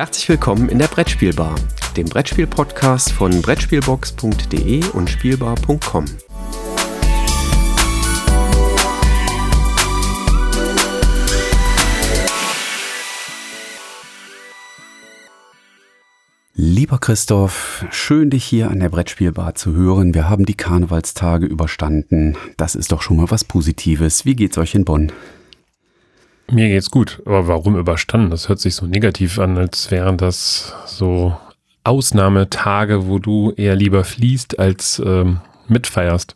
Herzlich willkommen in der Brettspielbar, dem Brettspiel-Podcast von Brettspielbox.de und Spielbar.com. Lieber Christoph, schön dich hier an der Brettspielbar zu hören. Wir haben die Karnevalstage überstanden. Das ist doch schon mal was Positives. Wie geht's euch in Bonn? Mir geht's gut, aber warum überstanden? Das hört sich so negativ an, als wären das so Ausnahmetage, wo du eher lieber fließt als ähm, mitfeierst.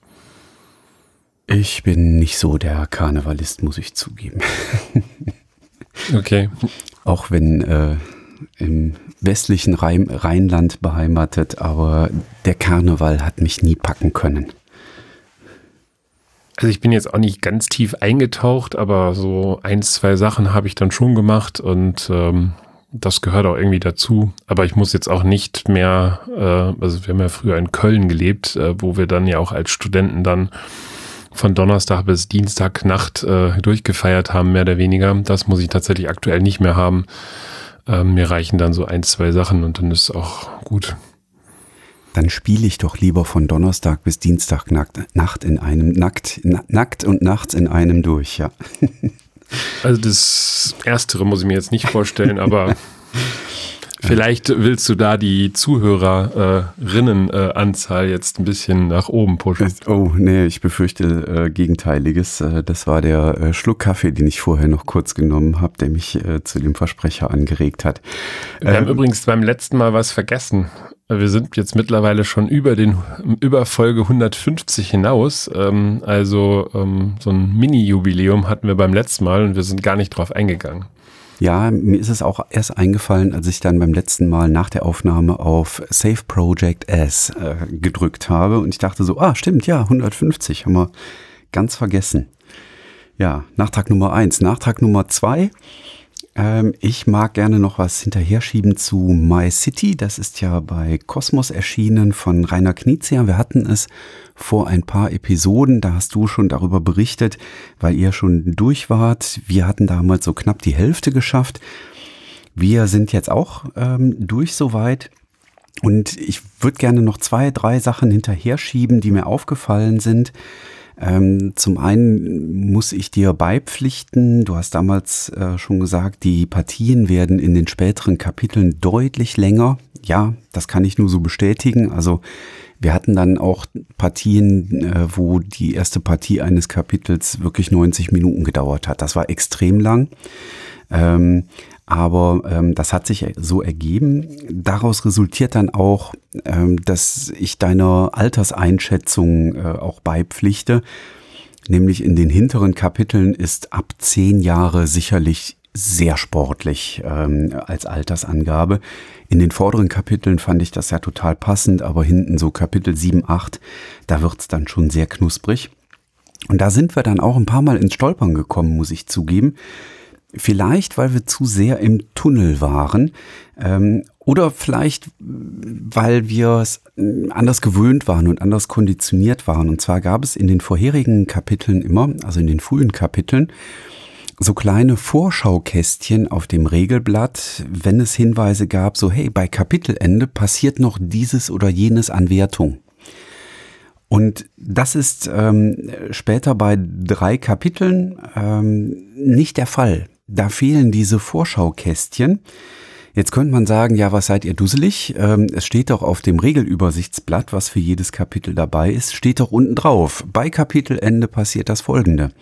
Ich bin nicht so der Karnevalist, muss ich zugeben. okay. Auch wenn äh, im westlichen Rhein Rheinland beheimatet, aber der Karneval hat mich nie packen können. Also ich bin jetzt auch nicht ganz tief eingetaucht, aber so ein, zwei Sachen habe ich dann schon gemacht und ähm, das gehört auch irgendwie dazu. Aber ich muss jetzt auch nicht mehr, äh, also wir haben ja früher in Köln gelebt, äh, wo wir dann ja auch als Studenten dann von Donnerstag bis Dienstag Nacht äh, durchgefeiert haben, mehr oder weniger. Das muss ich tatsächlich aktuell nicht mehr haben. Ähm, mir reichen dann so ein, zwei Sachen und dann ist es auch gut dann spiele ich doch lieber von Donnerstag bis Dienstag nackt, Nacht in einem, nackt, nackt und nachts in einem durch, ja. Also das Erstere muss ich mir jetzt nicht vorstellen, aber vielleicht willst du da die Zuhörerinnenanzahl äh, jetzt ein bisschen nach oben pushen. Oh, nee, ich befürchte äh, Gegenteiliges. Äh, das war der äh, Schluck Kaffee, den ich vorher noch kurz genommen habe, der mich äh, zu dem Versprecher angeregt hat. Wir ähm, haben übrigens beim letzten Mal was vergessen. Wir sind jetzt mittlerweile schon über den über Folge 150 hinaus. Ähm, also ähm, so ein Mini-Jubiläum hatten wir beim letzten Mal und wir sind gar nicht drauf eingegangen. Ja, mir ist es auch erst eingefallen, als ich dann beim letzten Mal nach der Aufnahme auf Save Project S äh, gedrückt habe und ich dachte so, ah, stimmt, ja, 150 haben wir ganz vergessen. Ja, Nachtrag Nummer eins. Nachtrag Nummer zwei ähm, ich mag gerne noch was hinterher schieben zu My City. Das ist ja bei Kosmos erschienen von Rainer Knizia. Wir hatten es vor ein paar Episoden. Da hast du schon darüber berichtet, weil ihr schon durch wart. Wir hatten damals so knapp die Hälfte geschafft. Wir sind jetzt auch ähm, durch soweit. Und ich würde gerne noch zwei, drei Sachen hinterher schieben, die mir aufgefallen sind. Ähm, zum einen muss ich dir beipflichten, du hast damals äh, schon gesagt, die Partien werden in den späteren Kapiteln deutlich länger. Ja, das kann ich nur so bestätigen. Also wir hatten dann auch Partien, äh, wo die erste Partie eines Kapitels wirklich 90 Minuten gedauert hat. Das war extrem lang. Ähm, aber ähm, das hat sich so ergeben. Daraus resultiert dann auch, ähm, dass ich deiner Alterseinschätzung äh, auch beipflichte. Nämlich in den hinteren Kapiteln ist ab zehn Jahre sicherlich sehr sportlich ähm, als Altersangabe. In den vorderen Kapiteln fand ich das ja total passend, aber hinten so Kapitel 7, 8, da wird's dann schon sehr knusprig. Und da sind wir dann auch ein paar Mal ins Stolpern gekommen, muss ich zugeben. Vielleicht, weil wir zu sehr im Tunnel waren ähm, oder vielleicht, weil wir es äh, anders gewöhnt waren und anders konditioniert waren. Und zwar gab es in den vorherigen Kapiteln immer, also in den frühen Kapiteln, so kleine Vorschaukästchen auf dem Regelblatt, wenn es Hinweise gab, so hey, bei Kapitelende passiert noch dieses oder jenes an Wertung. Und das ist ähm, später bei drei Kapiteln ähm, nicht der Fall. Da fehlen diese Vorschaukästchen. Jetzt könnte man sagen, ja, was seid ihr dusselig? Ähm, es steht doch auf dem Regelübersichtsblatt, was für jedes Kapitel dabei ist, steht doch unten drauf. Bei Kapitelende passiert das folgende.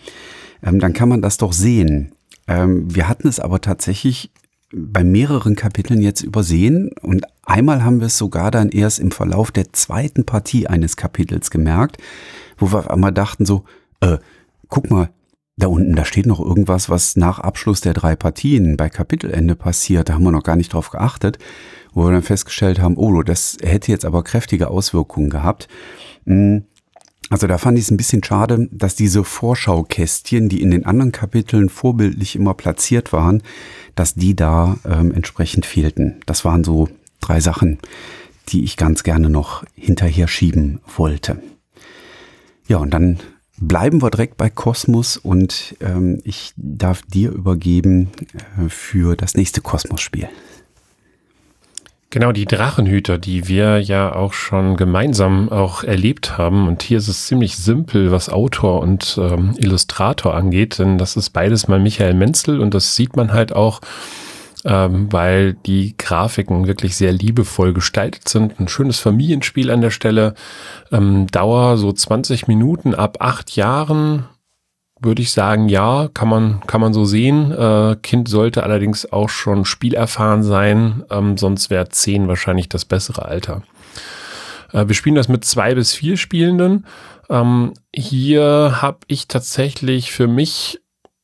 Ähm, dann kann man das doch sehen. Ähm, wir hatten es aber tatsächlich bei mehreren Kapiteln jetzt übersehen und einmal haben wir es sogar dann erst im Verlauf der zweiten Partie eines Kapitels gemerkt, wo wir einmal dachten so, äh, guck mal, da unten, da steht noch irgendwas, was nach Abschluss der drei Partien bei Kapitelende passiert. Da haben wir noch gar nicht drauf geachtet, wo wir dann festgestellt haben, oh, das hätte jetzt aber kräftige Auswirkungen gehabt. Hm, also da fand ich es ein bisschen schade, dass diese Vorschaukästchen, die in den anderen Kapiteln vorbildlich immer platziert waren, dass die da ähm, entsprechend fehlten. Das waren so drei Sachen, die ich ganz gerne noch hinterher schieben wollte. Ja, und dann Bleiben wir direkt bei Kosmos und ähm, ich darf dir übergeben äh, für das nächste Kosmos-Spiel. Genau, die Drachenhüter, die wir ja auch schon gemeinsam auch erlebt haben. Und hier ist es ziemlich simpel, was Autor und ähm, Illustrator angeht, denn das ist beides mal Michael Menzel und das sieht man halt auch, ähm, weil die Grafiken wirklich sehr liebevoll gestaltet sind. Ein schönes Familienspiel an der Stelle. Ähm, Dauer so 20 Minuten ab acht Jahren würde ich sagen, ja, kann man, kann man so sehen. Äh, kind sollte allerdings auch schon spielerfahren sein, ähm, sonst wäre zehn wahrscheinlich das bessere Alter. Äh, wir spielen das mit zwei bis vier Spielenden. Ähm, hier habe ich tatsächlich für mich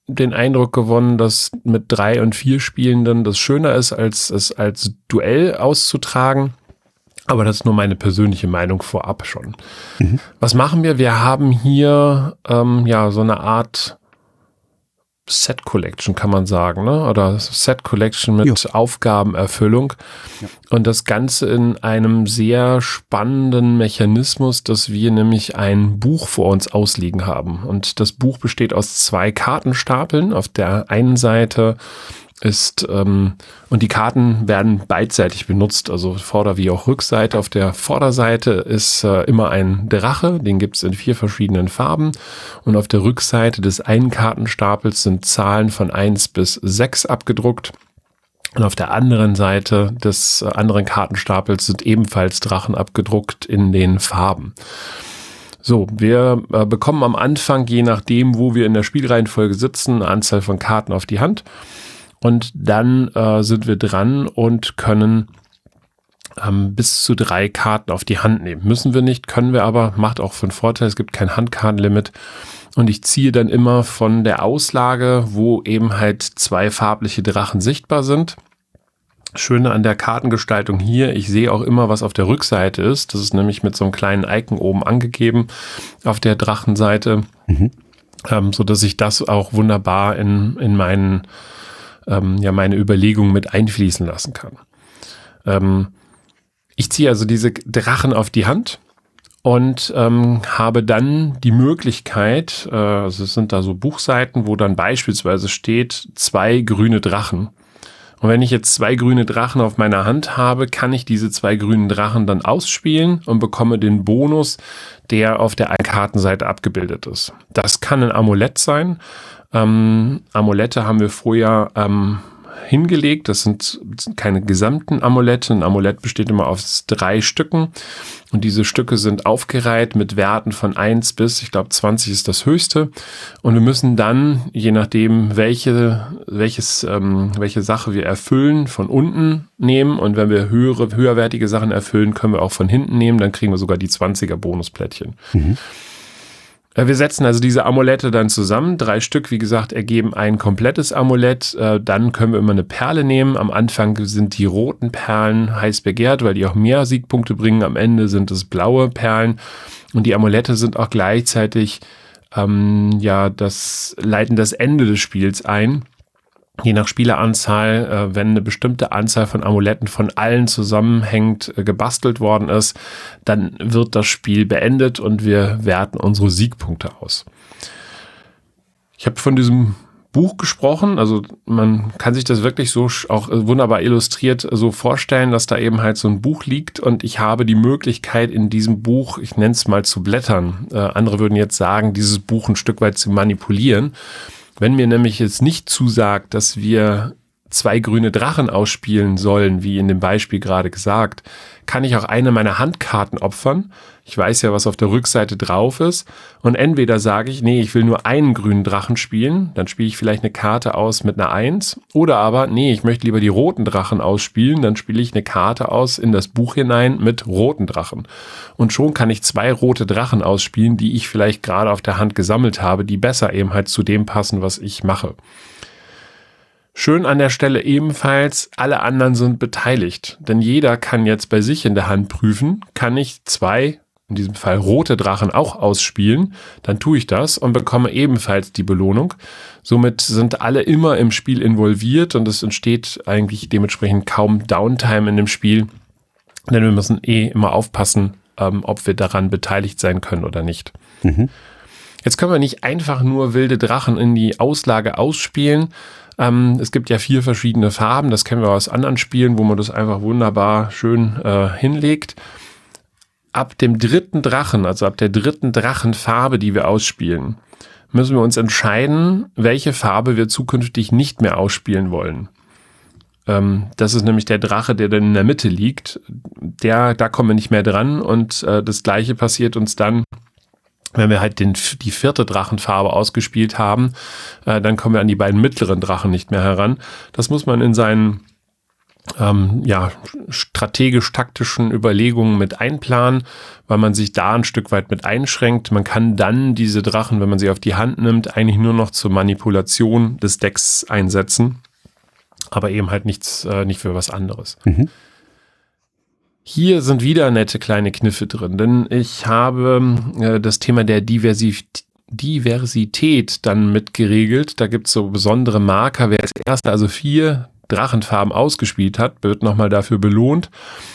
den Eindruck gewonnen, dass mit drei und vier Spielenden das schöner ist, als es als Duell auszutragen. Aber das ist nur meine persönliche Meinung vorab schon. Mhm. Was machen wir? Wir haben hier ähm, ja so eine Art Set Collection, kann man sagen, ne? Oder Set Collection mit jo. Aufgabenerfüllung. Ja. Und das Ganze in einem sehr spannenden Mechanismus, dass wir nämlich ein Buch vor uns ausliegen haben. Und das Buch besteht aus zwei Kartenstapeln. Auf der einen Seite ist, ähm, und die Karten werden beidseitig benutzt, also Vorder- wie auch Rückseite. Auf der Vorderseite ist äh, immer ein Drache, den gibt es in vier verschiedenen Farben. Und auf der Rückseite des einen Kartenstapels sind Zahlen von eins bis sechs abgedruckt. Und auf der anderen Seite des äh, anderen Kartenstapels sind ebenfalls Drachen abgedruckt in den Farben. So, wir äh, bekommen am Anfang, je nachdem, wo wir in der Spielreihenfolge sitzen, eine Anzahl von Karten auf die Hand. Und dann äh, sind wir dran und können ähm, bis zu drei Karten auf die Hand nehmen. Müssen wir nicht, können wir aber, macht auch einen Vorteil, es gibt kein Handkartenlimit. Und ich ziehe dann immer von der Auslage, wo eben halt zwei farbliche Drachen sichtbar sind. Schöne an der Kartengestaltung hier, ich sehe auch immer, was auf der Rückseite ist. Das ist nämlich mit so einem kleinen Icon oben angegeben auf der Drachenseite, mhm. ähm, so dass ich das auch wunderbar in, in meinen ähm, ja meine Überlegungen mit einfließen lassen kann. Ähm, ich ziehe also diese Drachen auf die Hand und ähm, habe dann die Möglichkeit, äh, also es sind da so Buchseiten, wo dann beispielsweise steht, zwei grüne Drachen. Und wenn ich jetzt zwei grüne Drachen auf meiner Hand habe, kann ich diese zwei grünen Drachen dann ausspielen und bekomme den Bonus, der auf der Kartenseite abgebildet ist. Das kann ein Amulett sein. Ähm, Amulette haben wir vorher ähm, hingelegt. Das sind keine gesamten Amulette. Ein Amulett besteht immer aus drei Stücken. Und diese Stücke sind aufgereiht mit Werten von 1 bis, ich glaube, 20 ist das höchste. Und wir müssen dann, je nachdem, welche, welches, ähm, welche Sache wir erfüllen, von unten nehmen. Und wenn wir höhere, höherwertige Sachen erfüllen, können wir auch von hinten nehmen. Dann kriegen wir sogar die 20er Bonusplättchen. Mhm. Wir setzen also diese Amulette dann zusammen. Drei Stück, wie gesagt, ergeben ein komplettes Amulett. Äh, dann können wir immer eine Perle nehmen. Am Anfang sind die roten Perlen heiß begehrt, weil die auch mehr Siegpunkte bringen. Am Ende sind es blaue Perlen. Und die Amulette sind auch gleichzeitig, ähm, ja, das leiten das Ende des Spiels ein je nach Spieleranzahl, äh, wenn eine bestimmte Anzahl von Amuletten von allen zusammenhängend äh, gebastelt worden ist, dann wird das Spiel beendet und wir werten unsere Siegpunkte aus. Ich habe von diesem Buch gesprochen, also man kann sich das wirklich so auch äh, wunderbar illustriert so vorstellen, dass da eben halt so ein Buch liegt und ich habe die Möglichkeit in diesem Buch, ich nenne es mal zu blättern. Äh, andere würden jetzt sagen, dieses Buch ein Stück weit zu manipulieren. Wenn mir nämlich jetzt nicht zusagt, dass wir zwei grüne Drachen ausspielen sollen, wie in dem Beispiel gerade gesagt, kann ich auch eine meiner Handkarten opfern. Ich weiß ja, was auf der Rückseite drauf ist. Und entweder sage ich, nee, ich will nur einen grünen Drachen spielen, dann spiele ich vielleicht eine Karte aus mit einer Eins. Oder aber, nee, ich möchte lieber die roten Drachen ausspielen, dann spiele ich eine Karte aus in das Buch hinein mit roten Drachen. Und schon kann ich zwei rote Drachen ausspielen, die ich vielleicht gerade auf der Hand gesammelt habe, die besser eben halt zu dem passen, was ich mache. Schön an der Stelle ebenfalls, alle anderen sind beteiligt. Denn jeder kann jetzt bei sich in der Hand prüfen, kann ich zwei, in diesem Fall rote Drachen auch ausspielen, dann tue ich das und bekomme ebenfalls die Belohnung. Somit sind alle immer im Spiel involviert und es entsteht eigentlich dementsprechend kaum Downtime in dem Spiel. Denn wir müssen eh immer aufpassen, ähm, ob wir daran beteiligt sein können oder nicht. Mhm. Jetzt können wir nicht einfach nur wilde Drachen in die Auslage ausspielen. Ähm, es gibt ja vier verschiedene Farben, das kennen wir aus anderen Spielen, wo man das einfach wunderbar schön äh, hinlegt. Ab dem dritten Drachen, also ab der dritten Drachenfarbe, die wir ausspielen, müssen wir uns entscheiden, welche Farbe wir zukünftig nicht mehr ausspielen wollen. Ähm, das ist nämlich der Drache, der dann in der Mitte liegt. Der, da kommen wir nicht mehr dran und äh, das gleiche passiert uns dann, wenn wir halt den, die vierte Drachenfarbe ausgespielt haben, äh, dann kommen wir an die beiden mittleren Drachen nicht mehr heran. Das muss man in seinen ähm, ja, strategisch-taktischen Überlegungen mit einplanen, weil man sich da ein Stück weit mit einschränkt. Man kann dann diese Drachen, wenn man sie auf die Hand nimmt, eigentlich nur noch zur Manipulation des Decks einsetzen, aber eben halt nichts, äh, nicht für was anderes. Mhm. Hier sind wieder nette kleine Kniffe drin, denn ich habe äh, das Thema der Diversität Diversität dann mitgeregelt. Da gibt es so besondere Marker. Wer als erster also vier Drachenfarben ausgespielt hat, wird nochmal dafür belohnt.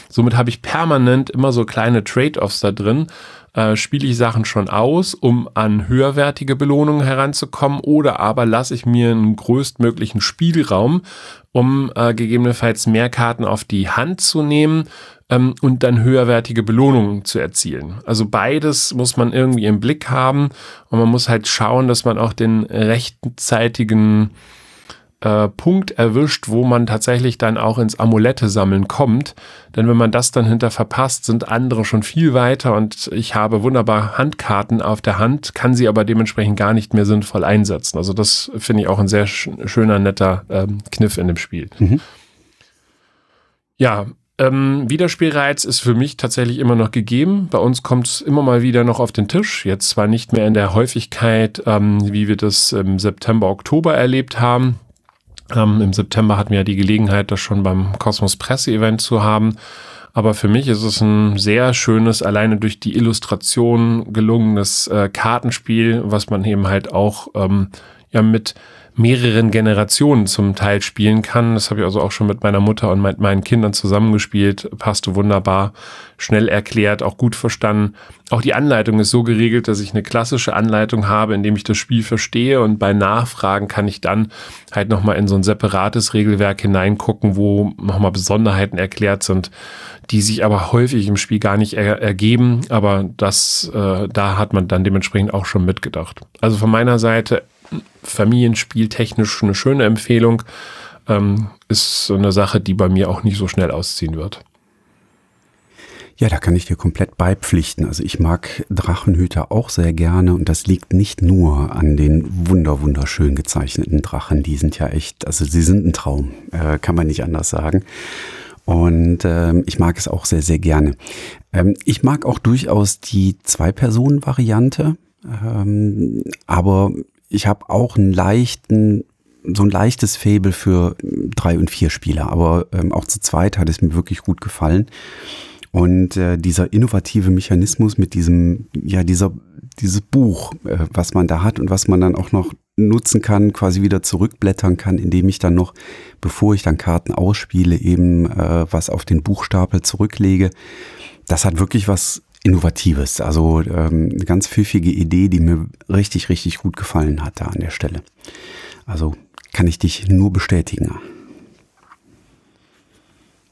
Somit habe ich permanent immer so kleine Trade-offs da drin. Äh, spiele ich Sachen schon aus, um an höherwertige Belohnungen heranzukommen, oder aber lasse ich mir einen größtmöglichen Spielraum, um äh, gegebenenfalls mehr Karten auf die Hand zu nehmen ähm, und dann höherwertige Belohnungen zu erzielen. Also beides muss man irgendwie im Blick haben und man muss halt schauen, dass man auch den rechtzeitigen äh, Punkt erwischt, wo man tatsächlich dann auch ins Amulette sammeln kommt. Denn wenn man das dann hinter verpasst, sind andere schon viel weiter und ich habe wunderbar Handkarten auf der Hand, kann sie aber dementsprechend gar nicht mehr sinnvoll einsetzen. Also das finde ich auch ein sehr schöner, netter ähm, Kniff in dem Spiel. Mhm. Ja, ähm, Wiederspielreiz ist für mich tatsächlich immer noch gegeben. Bei uns kommt es immer mal wieder noch auf den Tisch. Jetzt zwar nicht mehr in der Häufigkeit, ähm, wie wir das im September, Oktober erlebt haben. Ähm, Im September hatten wir ja die Gelegenheit, das schon beim Kosmos Presse-Event zu haben. Aber für mich ist es ein sehr schönes, alleine durch die Illustration gelungenes äh, Kartenspiel, was man eben halt auch ähm, ja mit mehreren Generationen zum Teil spielen kann. Das habe ich also auch schon mit meiner Mutter und mit meinen Kindern zusammengespielt. Passte wunderbar, schnell erklärt, auch gut verstanden. Auch die Anleitung ist so geregelt, dass ich eine klassische Anleitung habe, in dem ich das Spiel verstehe und bei Nachfragen kann ich dann halt nochmal in so ein separates Regelwerk hineingucken, wo nochmal Besonderheiten erklärt sind, die sich aber häufig im Spiel gar nicht er ergeben. Aber das, äh, da hat man dann dementsprechend auch schon mitgedacht. Also von meiner Seite familienspieltechnisch eine schöne Empfehlung. Ähm, ist so eine Sache, die bei mir auch nicht so schnell ausziehen wird. Ja, da kann ich dir komplett beipflichten. Also ich mag Drachenhüter auch sehr gerne und das liegt nicht nur an den wunder wunderschön gezeichneten Drachen. Die sind ja echt, also sie sind ein Traum, äh, kann man nicht anders sagen. Und ähm, ich mag es auch sehr, sehr gerne. Ähm, ich mag auch durchaus die Zwei-Personen-Variante. Ähm, aber ich habe auch einen leichten, so ein leichtes Faible für drei und vier Spieler, aber ähm, auch zu zweit hat es mir wirklich gut gefallen. Und äh, dieser innovative Mechanismus mit diesem, ja, dieser, dieses Buch, äh, was man da hat und was man dann auch noch nutzen kann, quasi wieder zurückblättern kann, indem ich dann noch, bevor ich dann Karten ausspiele, eben äh, was auf den Buchstapel zurücklege. Das hat wirklich was Innovatives. Also ähm, eine ganz pfiffige Idee, die mir richtig, richtig gut gefallen hat da an der Stelle. Also kann ich dich nur bestätigen.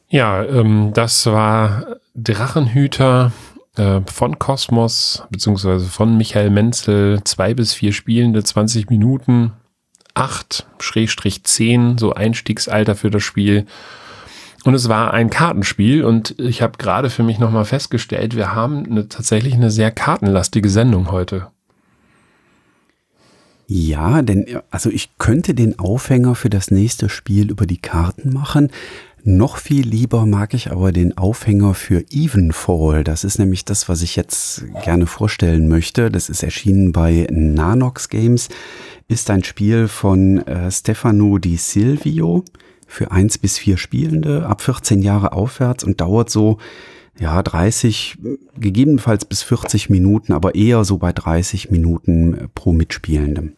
Ja, ähm, das war Drachenhüter äh, von Kosmos, beziehungsweise von Michael Menzel, zwei bis vier Spielende, 20 Minuten, 8, Schrägstrich 10, so Einstiegsalter für das Spiel. Und es war ein Kartenspiel und ich habe gerade für mich nochmal festgestellt, wir haben eine, tatsächlich eine sehr kartenlastige Sendung heute. Ja, denn also ich könnte den Aufhänger für das nächste Spiel über die Karten machen. Noch viel lieber mag ich aber den Aufhänger für Evenfall. Das ist nämlich das, was ich jetzt gerne vorstellen möchte. Das ist erschienen bei Nanox Games. Ist ein Spiel von äh, Stefano Di Silvio für eins bis vier Spielende ab 14 Jahre aufwärts und dauert so ja 30, gegebenenfalls bis 40 Minuten, aber eher so bei 30 Minuten pro Mitspielendem.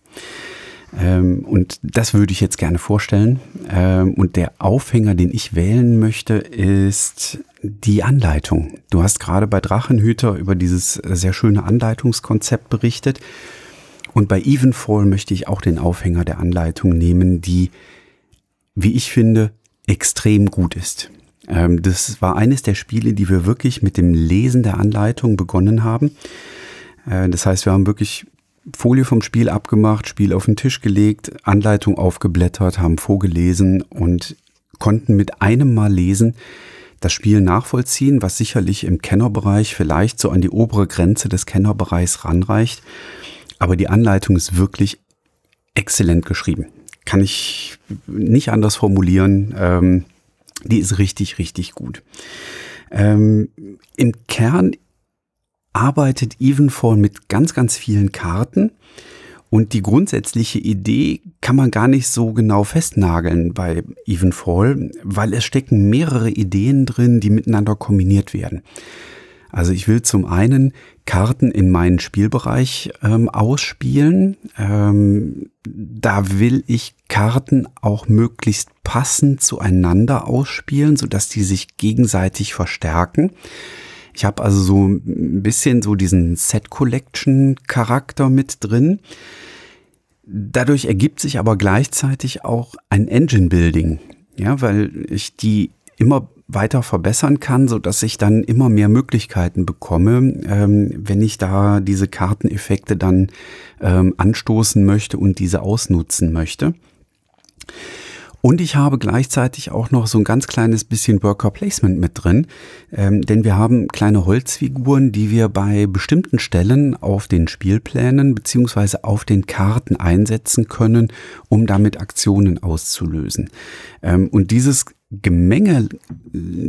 Ähm, und das würde ich jetzt gerne vorstellen. Ähm, und der Aufhänger, den ich wählen möchte, ist die Anleitung. Du hast gerade bei Drachenhüter über dieses sehr schöne Anleitungskonzept berichtet. Und bei Evenfall möchte ich auch den Aufhänger der Anleitung nehmen, die, wie ich finde, extrem gut ist. Ähm, das war eines der Spiele, die wir wirklich mit dem Lesen der Anleitung begonnen haben. Äh, das heißt, wir haben wirklich Folie vom Spiel abgemacht, Spiel auf den Tisch gelegt, Anleitung aufgeblättert, haben vorgelesen und konnten mit einem Mal lesen das Spiel nachvollziehen, was sicherlich im Kennerbereich vielleicht so an die obere Grenze des Kennerbereichs ranreicht. Aber die Anleitung ist wirklich exzellent geschrieben. Kann ich nicht anders formulieren. Ähm, die ist richtig, richtig gut. Ähm, Im Kern arbeitet Evenfall mit ganz, ganz vielen Karten. Und die grundsätzliche Idee kann man gar nicht so genau festnageln bei Evenfall, weil es stecken mehrere Ideen drin, die miteinander kombiniert werden. Also ich will zum einen Karten in meinen Spielbereich ähm, ausspielen. Ähm, da will ich Karten auch möglichst passend zueinander ausspielen, sodass die sich gegenseitig verstärken. Ich habe also so ein bisschen so diesen Set-Collection-Charakter mit drin. Dadurch ergibt sich aber gleichzeitig auch ein Engine-Building, ja, weil ich die immer weiter verbessern kann, so ich dann immer mehr Möglichkeiten bekomme, ähm, wenn ich da diese Karteneffekte dann ähm, anstoßen möchte und diese ausnutzen möchte. Und ich habe gleichzeitig auch noch so ein ganz kleines bisschen Worker Placement mit drin, ähm, denn wir haben kleine Holzfiguren, die wir bei bestimmten Stellen auf den Spielplänen beziehungsweise auf den Karten einsetzen können, um damit Aktionen auszulösen. Ähm, und dieses Gemenge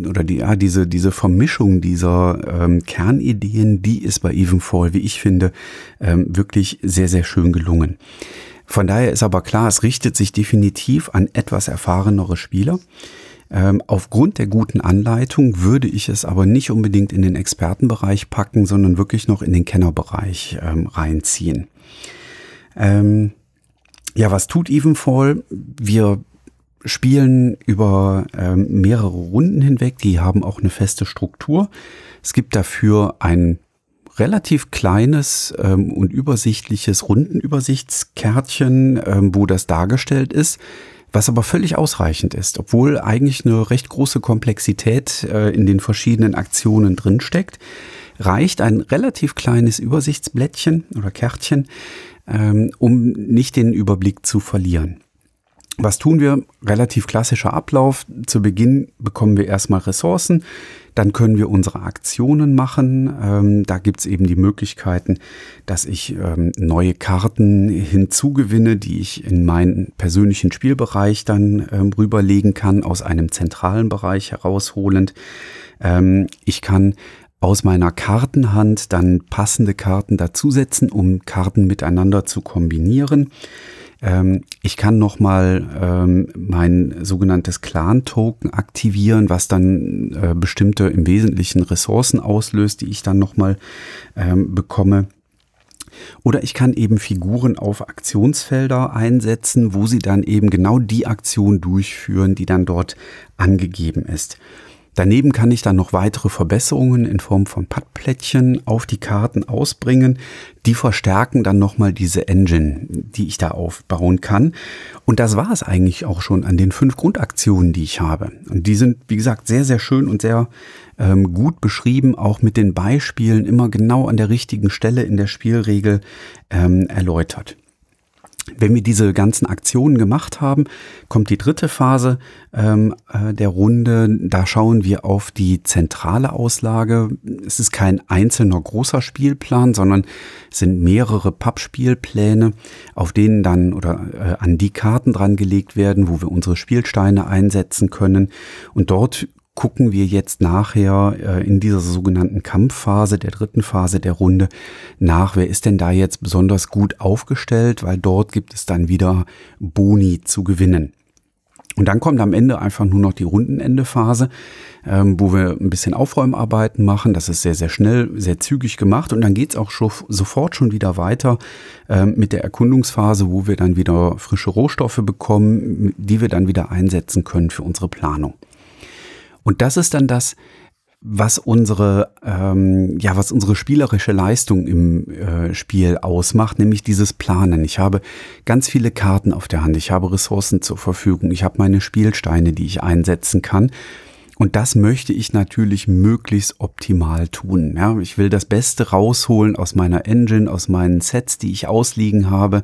oder die, ja, diese, diese Vermischung dieser ähm, Kernideen, die ist bei Evenfall, wie ich finde, ähm, wirklich sehr, sehr schön gelungen. Von daher ist aber klar, es richtet sich definitiv an etwas erfahrenere Spieler. Ähm, aufgrund der guten Anleitung würde ich es aber nicht unbedingt in den Expertenbereich packen, sondern wirklich noch in den Kennerbereich ähm, reinziehen. Ähm, ja, was tut Evenfall? Wir spielen über ähm, mehrere Runden hinweg. Die haben auch eine feste Struktur. Es gibt dafür ein relativ kleines ähm, und übersichtliches Rundenübersichtskärtchen, ähm, wo das dargestellt ist, was aber völlig ausreichend ist, obwohl eigentlich eine recht große Komplexität äh, in den verschiedenen Aktionen drinsteckt, reicht ein relativ kleines Übersichtsblättchen oder Kärtchen, ähm, um nicht den Überblick zu verlieren. Was tun wir? Relativ klassischer Ablauf. Zu Beginn bekommen wir erstmal Ressourcen. Dann können wir unsere Aktionen machen. Ähm, da gibt's eben die Möglichkeiten, dass ich ähm, neue Karten hinzugewinne, die ich in meinen persönlichen Spielbereich dann ähm, rüberlegen kann, aus einem zentralen Bereich herausholend. Ähm, ich kann aus meiner Kartenhand dann passende Karten dazusetzen, um Karten miteinander zu kombinieren. Ähm, ich kann nochmal ähm, mein sogenanntes Clan-Token aktivieren, was dann äh, bestimmte im Wesentlichen Ressourcen auslöst, die ich dann nochmal ähm, bekomme. Oder ich kann eben Figuren auf Aktionsfelder einsetzen, wo sie dann eben genau die Aktion durchführen, die dann dort angegeben ist. Daneben kann ich dann noch weitere Verbesserungen in Form von Padplättchen auf die Karten ausbringen. Die verstärken dann nochmal diese Engine, die ich da aufbauen kann. Und das war es eigentlich auch schon an den fünf Grundaktionen, die ich habe. Und die sind, wie gesagt, sehr, sehr schön und sehr ähm, gut beschrieben, auch mit den Beispielen immer genau an der richtigen Stelle in der Spielregel ähm, erläutert. Wenn wir diese ganzen Aktionen gemacht haben, kommt die dritte Phase ähm, äh, der Runde. Da schauen wir auf die zentrale Auslage. Es ist kein einzelner großer Spielplan, sondern es sind mehrere Pappspielpläne, auf denen dann oder äh, an die Karten dran gelegt werden, wo wir unsere Spielsteine einsetzen können. Und dort gucken wir jetzt nachher äh, in dieser sogenannten Kampfphase, der dritten Phase der Runde, nach, wer ist denn da jetzt besonders gut aufgestellt, weil dort gibt es dann wieder Boni zu gewinnen. Und dann kommt am Ende einfach nur noch die Rundenendephase, ähm, wo wir ein bisschen Aufräumarbeiten machen. Das ist sehr, sehr schnell, sehr zügig gemacht. Und dann geht's auch schon, sofort schon wieder weiter ähm, mit der Erkundungsphase, wo wir dann wieder frische Rohstoffe bekommen, die wir dann wieder einsetzen können für unsere Planung. Und das ist dann das, was unsere, ähm, ja, was unsere spielerische Leistung im äh, Spiel ausmacht, nämlich dieses Planen. Ich habe ganz viele Karten auf der Hand, ich habe Ressourcen zur Verfügung, ich habe meine Spielsteine, die ich einsetzen kann. Und das möchte ich natürlich möglichst optimal tun. Ja, ich will das Beste rausholen aus meiner Engine, aus meinen Sets, die ich ausliegen habe.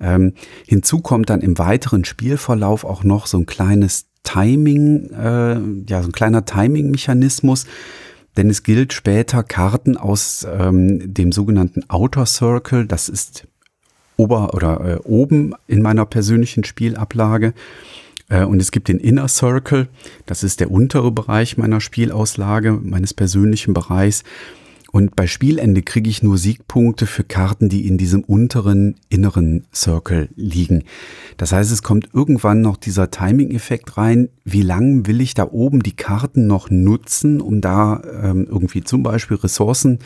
Ähm, hinzu kommt dann im weiteren Spielverlauf auch noch so ein kleines Timing, äh, ja, so ein kleiner Timing-Mechanismus. Denn es gilt später Karten aus ähm, dem sogenannten Outer Circle, das ist ober oder äh, oben in meiner persönlichen Spielablage. Äh, und es gibt den Inner Circle, das ist der untere Bereich meiner Spielauslage, meines persönlichen Bereichs. Und bei Spielende kriege ich nur Siegpunkte für Karten, die in diesem unteren inneren Circle liegen. Das heißt, es kommt irgendwann noch dieser Timing-Effekt rein. Wie lange will ich da oben die Karten noch nutzen, um da ähm, irgendwie zum Beispiel Ressourcen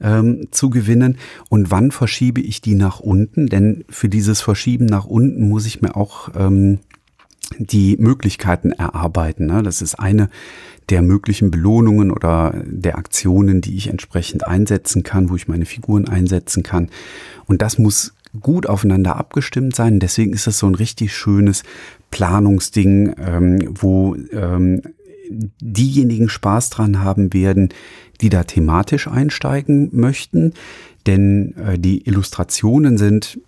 ähm, zu gewinnen? Und wann verschiebe ich die nach unten? Denn für dieses Verschieben nach unten muss ich mir auch ähm, die Möglichkeiten erarbeiten. Ne? Das ist eine der möglichen Belohnungen oder der Aktionen, die ich entsprechend einsetzen kann, wo ich meine Figuren einsetzen kann. Und das muss gut aufeinander abgestimmt sein. Deswegen ist es so ein richtig schönes Planungsding, ähm, wo ähm, diejenigen Spaß dran haben werden, die da thematisch einsteigen möchten. Denn äh, die Illustrationen sind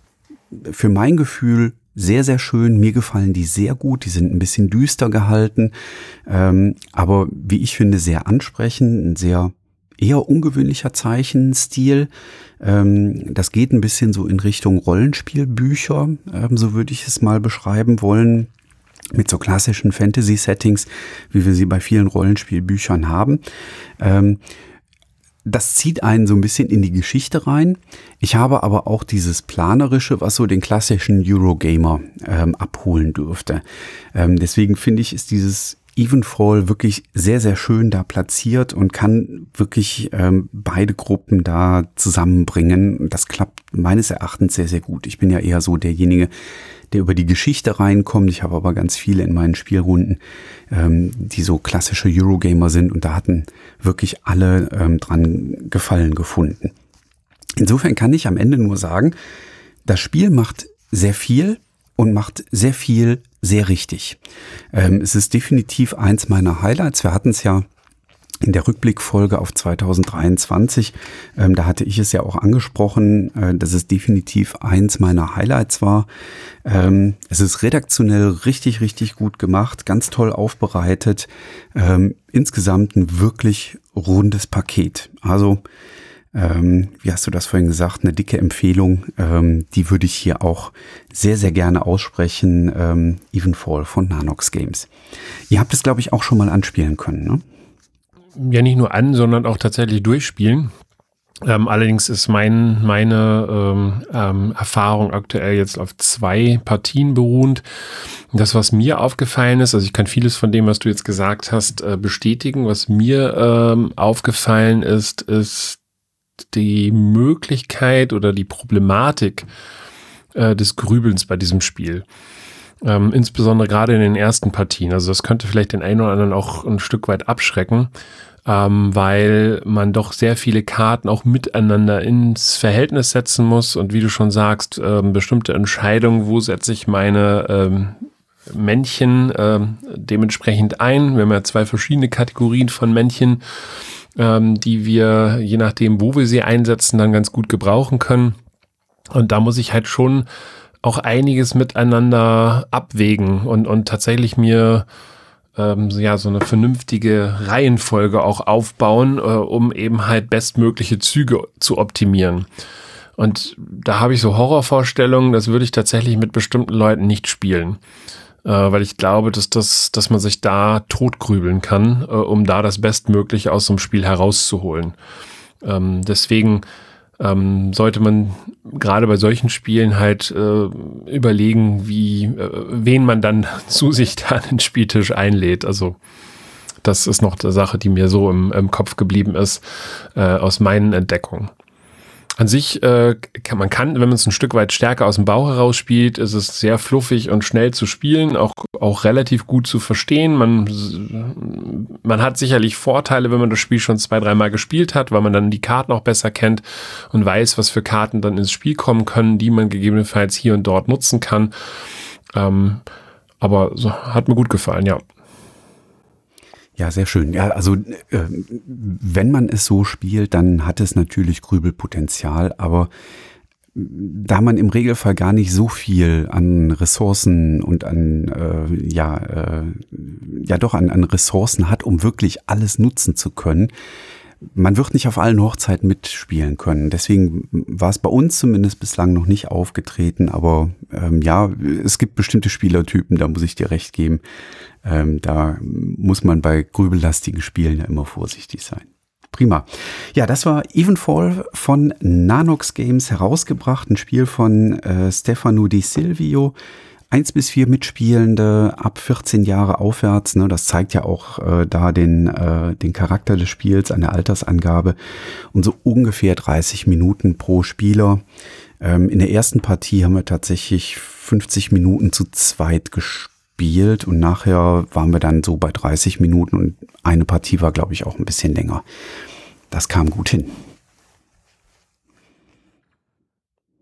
für mein Gefühl sehr, sehr schön. Mir gefallen die sehr gut. Die sind ein bisschen düster gehalten, ähm, aber wie ich finde, sehr ansprechend, ein sehr eher ungewöhnlicher Zeichenstil. Ähm, das geht ein bisschen so in Richtung Rollenspielbücher, ähm, so würde ich es mal beschreiben wollen mit so klassischen Fantasy-Settings, wie wir sie bei vielen Rollenspielbüchern haben. Ähm, das zieht einen so ein bisschen in die Geschichte rein. Ich habe aber auch dieses Planerische, was so den klassischen Eurogamer ähm, abholen dürfte. Ähm, deswegen finde ich, ist dieses Evenfall wirklich sehr, sehr schön da platziert und kann wirklich ähm, beide Gruppen da zusammenbringen. Das klappt meines Erachtens sehr, sehr gut. Ich bin ja eher so derjenige, der über die Geschichte reinkommt. Ich habe aber ganz viele in meinen Spielrunden, ähm, die so klassische Eurogamer sind und da hatten wirklich alle ähm, dran Gefallen gefunden. Insofern kann ich am Ende nur sagen, das Spiel macht sehr viel und macht sehr viel sehr richtig. Ähm, es ist definitiv eins meiner Highlights. Wir hatten es ja in der Rückblickfolge auf 2023, ähm, da hatte ich es ja auch angesprochen, äh, dass es definitiv eins meiner Highlights war. Ähm, es ist redaktionell richtig, richtig gut gemacht, ganz toll aufbereitet. Ähm, insgesamt ein wirklich rundes Paket. Also, ähm, wie hast du das vorhin gesagt, eine dicke Empfehlung, ähm, die würde ich hier auch sehr, sehr gerne aussprechen. Ähm, Evenfall von Nanox Games. Ihr habt es, glaube ich, auch schon mal anspielen können, ne? Ja nicht nur an, sondern auch tatsächlich durchspielen. Ähm, allerdings ist mein, meine ähm, ähm, Erfahrung aktuell jetzt auf zwei Partien beruhend. Das, was mir aufgefallen ist, also ich kann vieles von dem, was du jetzt gesagt hast, äh, bestätigen. Was mir ähm, aufgefallen ist, ist die Möglichkeit oder die Problematik äh, des Grübelns bei diesem Spiel. Ähm, insbesondere gerade in den ersten Partien. Also das könnte vielleicht den einen oder anderen auch ein Stück weit abschrecken, ähm, weil man doch sehr viele Karten auch miteinander ins Verhältnis setzen muss und wie du schon sagst, ähm, bestimmte Entscheidungen, wo setze ich meine ähm, Männchen ähm, dementsprechend ein. Wir haben ja zwei verschiedene Kategorien von Männchen, ähm, die wir, je nachdem, wo wir sie einsetzen, dann ganz gut gebrauchen können. Und da muss ich halt schon auch einiges miteinander abwägen und, und tatsächlich mir ähm, ja so eine vernünftige Reihenfolge auch aufbauen, äh, um eben halt bestmögliche Züge zu optimieren. Und da habe ich so Horrorvorstellungen, das würde ich tatsächlich mit bestimmten Leuten nicht spielen. Äh, weil ich glaube, dass, das, dass man sich da totgrübeln kann, äh, um da das Bestmögliche aus so einem Spiel herauszuholen. Ähm, deswegen ähm, sollte man gerade bei solchen Spielen halt äh, überlegen, wie, äh, wen man dann zu sich da an den Spieltisch einlädt. Also das ist noch eine Sache, die mir so im, im Kopf geblieben ist äh, aus meinen Entdeckungen. An sich äh, kann man kann, wenn man es ein Stück weit stärker aus dem Bauch heraus spielt, ist es sehr fluffig und schnell zu spielen, auch, auch relativ gut zu verstehen. Man, man hat sicherlich Vorteile, wenn man das Spiel schon zwei, dreimal gespielt hat, weil man dann die Karten auch besser kennt und weiß, was für Karten dann ins Spiel kommen können, die man gegebenenfalls hier und dort nutzen kann. Ähm, aber so, hat mir gut gefallen, ja. Ja, sehr schön. Ja, also äh, wenn man es so spielt, dann hat es natürlich Grübelpotenzial, aber da man im Regelfall gar nicht so viel an Ressourcen und an äh, ja äh, ja doch an, an Ressourcen hat, um wirklich alles nutzen zu können, man wird nicht auf allen Hochzeiten mitspielen können. Deswegen war es bei uns zumindest bislang noch nicht aufgetreten. Aber ähm, ja, es gibt bestimmte Spielertypen, da muss ich dir recht geben. Ähm, da muss man bei grübellastigen Spielen ja immer vorsichtig sein. Prima. Ja, das war Evenfall von Nanox Games herausgebracht, ein Spiel von äh, Stefano Di Silvio. 1 bis 4 Mitspielende ab 14 Jahre aufwärts. Ne, das zeigt ja auch äh, da den, äh, den Charakter des Spiels, eine Altersangabe. Und so ungefähr 30 Minuten pro Spieler. Ähm, in der ersten Partie haben wir tatsächlich 50 Minuten zu zweit gespielt und nachher waren wir dann so bei 30 Minuten und eine Partie war, glaube ich, auch ein bisschen länger. Das kam gut hin.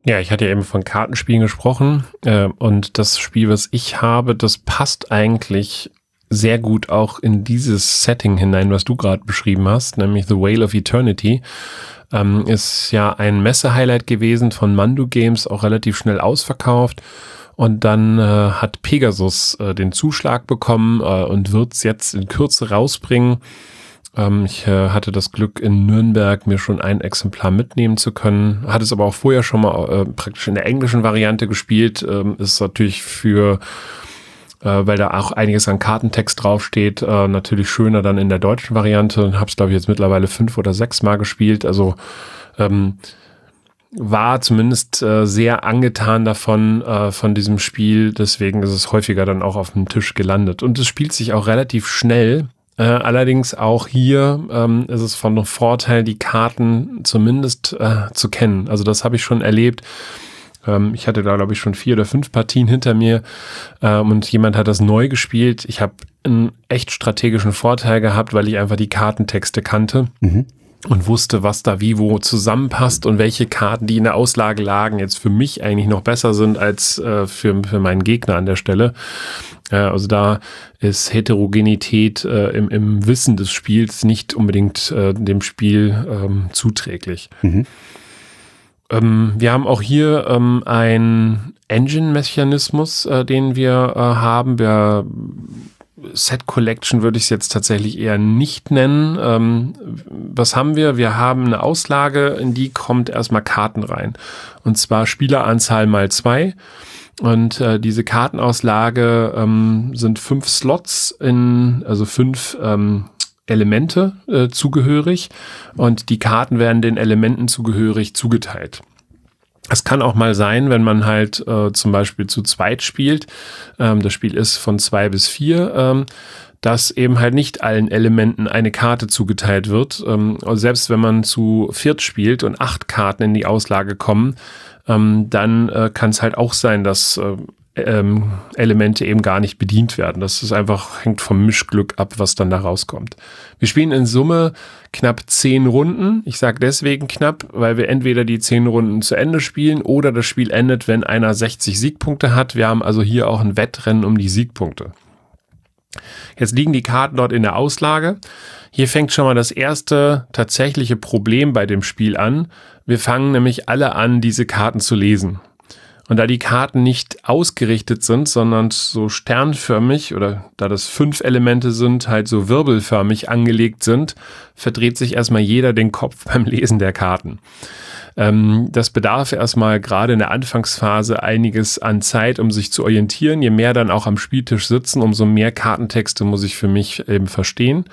Ja, ich hatte ja eben von Kartenspielen gesprochen äh, und das Spiel, was ich habe, das passt eigentlich sehr gut auch in dieses Setting hinein, was du gerade beschrieben hast, nämlich The Whale of Eternity. Ähm, ist ja ein Messe-Highlight gewesen von Mandu Games, auch relativ schnell ausverkauft. Und dann äh, hat Pegasus äh, den Zuschlag bekommen äh, und wird es jetzt in Kürze rausbringen. Ähm, ich äh, hatte das Glück, in Nürnberg mir schon ein Exemplar mitnehmen zu können. Hatte es aber auch vorher schon mal äh, praktisch in der englischen Variante gespielt. Ähm, ist natürlich für äh, weil da auch einiges an Kartentext draufsteht, äh, natürlich schöner dann in der deutschen Variante. Habe es, glaube ich, jetzt mittlerweile fünf oder sechs Mal gespielt. Also ähm, war zumindest äh, sehr angetan davon, äh, von diesem Spiel. Deswegen ist es häufiger dann auch auf dem Tisch gelandet. Und es spielt sich auch relativ schnell. Äh, allerdings auch hier ähm, ist es von Vorteil, die Karten zumindest äh, zu kennen. Also das habe ich schon erlebt. Ähm, ich hatte da, glaube ich, schon vier oder fünf Partien hinter mir ähm, und jemand hat das neu gespielt. Ich habe einen echt strategischen Vorteil gehabt, weil ich einfach die Kartentexte kannte. Mhm und wusste, was da wie wo zusammenpasst und welche Karten, die in der Auslage lagen, jetzt für mich eigentlich noch besser sind als äh, für, für meinen Gegner an der Stelle. Äh, also da ist Heterogenität äh, im, im Wissen des Spiels nicht unbedingt äh, dem Spiel ähm, zuträglich. Mhm. Ähm, wir haben auch hier ähm, einen Engine-Mechanismus, äh, den wir äh, haben. Wir Set Collection würde ich es jetzt tatsächlich eher nicht nennen. Ähm, was haben wir? Wir haben eine Auslage, in die kommt erstmal Karten rein. Und zwar Spieleranzahl mal zwei. Und äh, diese Kartenauslage ähm, sind fünf Slots in, also fünf ähm, Elemente äh, zugehörig. Und die Karten werden den Elementen zugehörig zugeteilt. Es kann auch mal sein, wenn man halt äh, zum Beispiel zu zweit spielt, ähm, das Spiel ist von zwei bis vier, ähm, dass eben halt nicht allen Elementen eine Karte zugeteilt wird. Ähm, selbst wenn man zu viert spielt und acht Karten in die Auslage kommen, ähm, dann äh, kann es halt auch sein, dass äh, ähm, Elemente eben gar nicht bedient werden. Das ist einfach, hängt vom Mischglück ab, was dann da rauskommt. Wir spielen in Summe knapp zehn Runden. Ich sage deswegen knapp, weil wir entweder die zehn Runden zu Ende spielen oder das Spiel endet, wenn einer 60 Siegpunkte hat. Wir haben also hier auch ein Wettrennen um die Siegpunkte. Jetzt liegen die Karten dort in der Auslage. Hier fängt schon mal das erste tatsächliche Problem bei dem Spiel an. Wir fangen nämlich alle an, diese Karten zu lesen. Und da die Karten nicht ausgerichtet sind, sondern so sternförmig oder da das fünf Elemente sind, halt so wirbelförmig angelegt sind, verdreht sich erstmal jeder den Kopf beim Lesen der Karten. Ähm, das bedarf erstmal gerade in der Anfangsphase einiges an Zeit, um sich zu orientieren. Je mehr dann auch am Spieltisch sitzen, umso mehr Kartentexte muss ich für mich eben verstehen.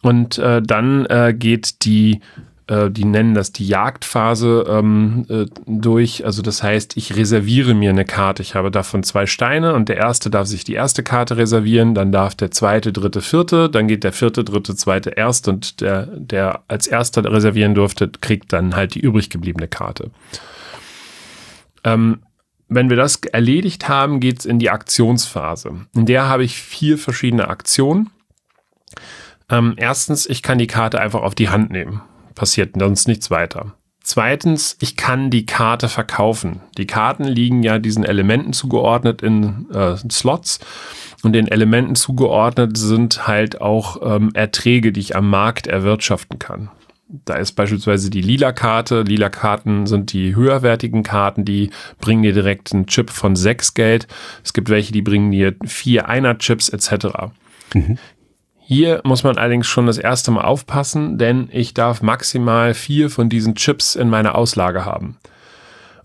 Und äh, dann äh, geht die äh, die nennen das die Jagdphase ähm, äh, durch. Also das heißt, ich reserviere mir eine Karte. Ich habe davon zwei Steine und der erste darf sich die erste Karte reservieren, dann darf der zweite, dritte, vierte, dann geht der vierte, dritte, zweite, erst und der, der als erster reservieren durfte, kriegt dann halt die übrig gebliebene Karte. Ähm, wenn wir das erledigt haben, geht es in die Aktionsphase. In der habe ich vier verschiedene Aktionen. Ähm, erstens, ich kann die Karte einfach auf die Hand nehmen. Passiert sonst nichts weiter. Zweitens, ich kann die Karte verkaufen. Die Karten liegen ja diesen Elementen zugeordnet in äh, Slots und den Elementen zugeordnet sind halt auch ähm, Erträge, die ich am Markt erwirtschaften kann. Da ist beispielsweise die lila Karte. Lila Karten sind die höherwertigen Karten, die bringen dir direkt einen Chip von 6 Geld. Es gibt welche, die bringen dir vier Einer-Chips etc. Mhm. Hier muss man allerdings schon das erste Mal aufpassen, denn ich darf maximal vier von diesen Chips in meiner Auslage haben.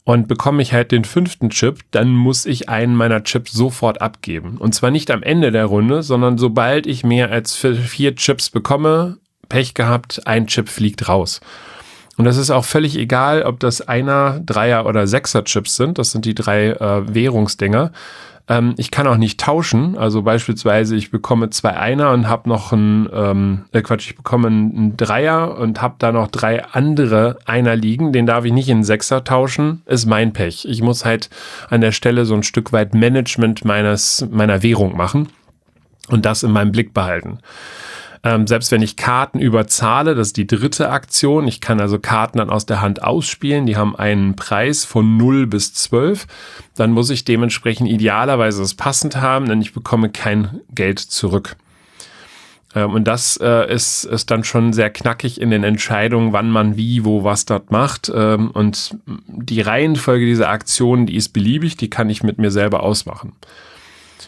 Und bekomme ich halt den fünften Chip, dann muss ich einen meiner Chips sofort abgeben. Und zwar nicht am Ende der Runde, sondern sobald ich mehr als vier Chips bekomme, Pech gehabt, ein Chip fliegt raus. Und das ist auch völlig egal, ob das Einer, Dreier oder Sechser Chips sind. Das sind die drei äh, Währungsdinger. Ähm, ich kann auch nicht tauschen. Also beispielsweise, ich bekomme zwei Einer und habe noch ein, ähm, äh Quatsch, ich bekomme einen Dreier und habe da noch drei andere Einer liegen. Den darf ich nicht in Sechser tauschen. Ist mein Pech. Ich muss halt an der Stelle so ein Stück weit Management meines, meiner Währung machen und das in meinem Blick behalten. Ähm, selbst wenn ich Karten überzahle, das ist die dritte Aktion. Ich kann also Karten dann aus der Hand ausspielen. Die haben einen Preis von 0 bis 12. Dann muss ich dementsprechend idealerweise es passend haben, denn ich bekomme kein Geld zurück. Ähm, und das äh, ist, ist dann schon sehr knackig in den Entscheidungen, wann man wie, wo, was dort macht. Ähm, und die Reihenfolge dieser Aktionen, die ist beliebig, die kann ich mit mir selber ausmachen.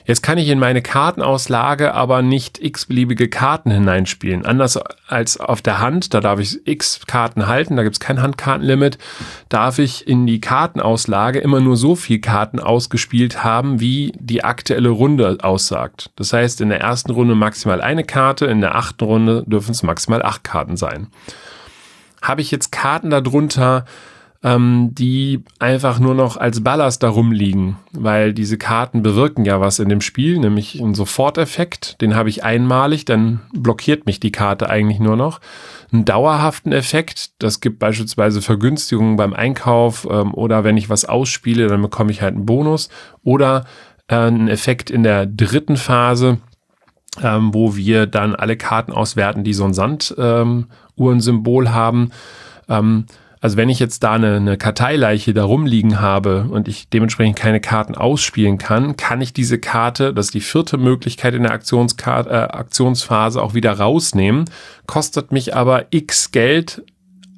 Jetzt kann ich in meine Kartenauslage aber nicht x-beliebige Karten hineinspielen. Anders als auf der Hand, da darf ich x Karten halten, da gibt es kein Handkartenlimit, darf ich in die Kartenauslage immer nur so viel Karten ausgespielt haben, wie die aktuelle Runde aussagt. Das heißt, in der ersten Runde maximal eine Karte, in der achten Runde dürfen es maximal acht Karten sein. Habe ich jetzt Karten darunter, ähm, die einfach nur noch als Ballast darum liegen, weil diese Karten bewirken ja was in dem Spiel, nämlich einen Soforteffekt, den habe ich einmalig, dann blockiert mich die Karte eigentlich nur noch. Einen dauerhaften Effekt, das gibt beispielsweise Vergünstigungen beim Einkauf ähm, oder wenn ich was ausspiele, dann bekomme ich halt einen Bonus oder äh, einen Effekt in der dritten Phase, ähm, wo wir dann alle Karten auswerten, die so ein Sanduhrensymbol ähm, haben. Ähm, also wenn ich jetzt da eine, eine Karteileiche da rumliegen habe und ich dementsprechend keine Karten ausspielen kann, kann ich diese Karte, das ist die vierte Möglichkeit in der Aktionskarte, äh, Aktionsphase, auch wieder rausnehmen, kostet mich aber x Geld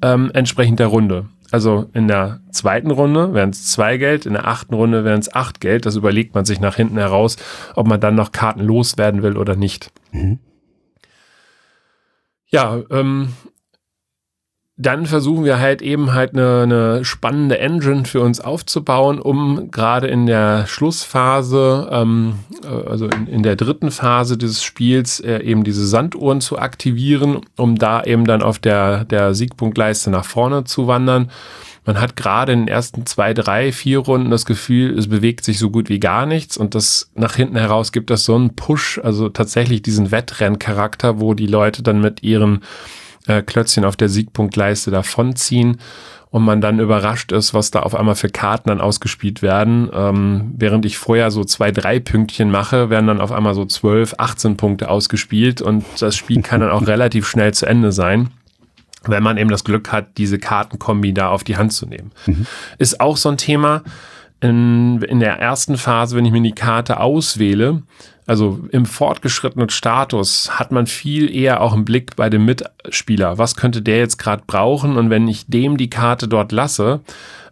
ähm, entsprechend der Runde. Also in der zweiten Runde wären es zwei Geld, in der achten Runde wären es acht Geld. Das überlegt man sich nach hinten heraus, ob man dann noch Karten loswerden will oder nicht. Mhm. Ja, ähm, dann versuchen wir halt eben halt eine, eine, spannende Engine für uns aufzubauen, um gerade in der Schlussphase, ähm, äh, also in, in, der dritten Phase des Spiels, äh, eben diese Sanduhren zu aktivieren, um da eben dann auf der, der Siegpunktleiste nach vorne zu wandern. Man hat gerade in den ersten zwei, drei, vier Runden das Gefühl, es bewegt sich so gut wie gar nichts und das nach hinten heraus gibt das so einen Push, also tatsächlich diesen Wettrenncharakter, wo die Leute dann mit ihren äh, Klötzchen auf der Siegpunktleiste davonziehen und man dann überrascht ist, was da auf einmal für Karten dann ausgespielt werden. Ähm, während ich vorher so zwei, drei Pünktchen mache, werden dann auf einmal so zwölf, 18 Punkte ausgespielt und das Spiel kann dann auch relativ schnell zu Ende sein wenn man eben das Glück hat, diese Kartenkombi da auf die Hand zu nehmen. Mhm. Ist auch so ein Thema in, in der ersten Phase, wenn ich mir die Karte auswähle, also im fortgeschrittenen Status hat man viel eher auch im Blick bei dem Mitspieler. Was könnte der jetzt gerade brauchen? Und wenn ich dem die Karte dort lasse,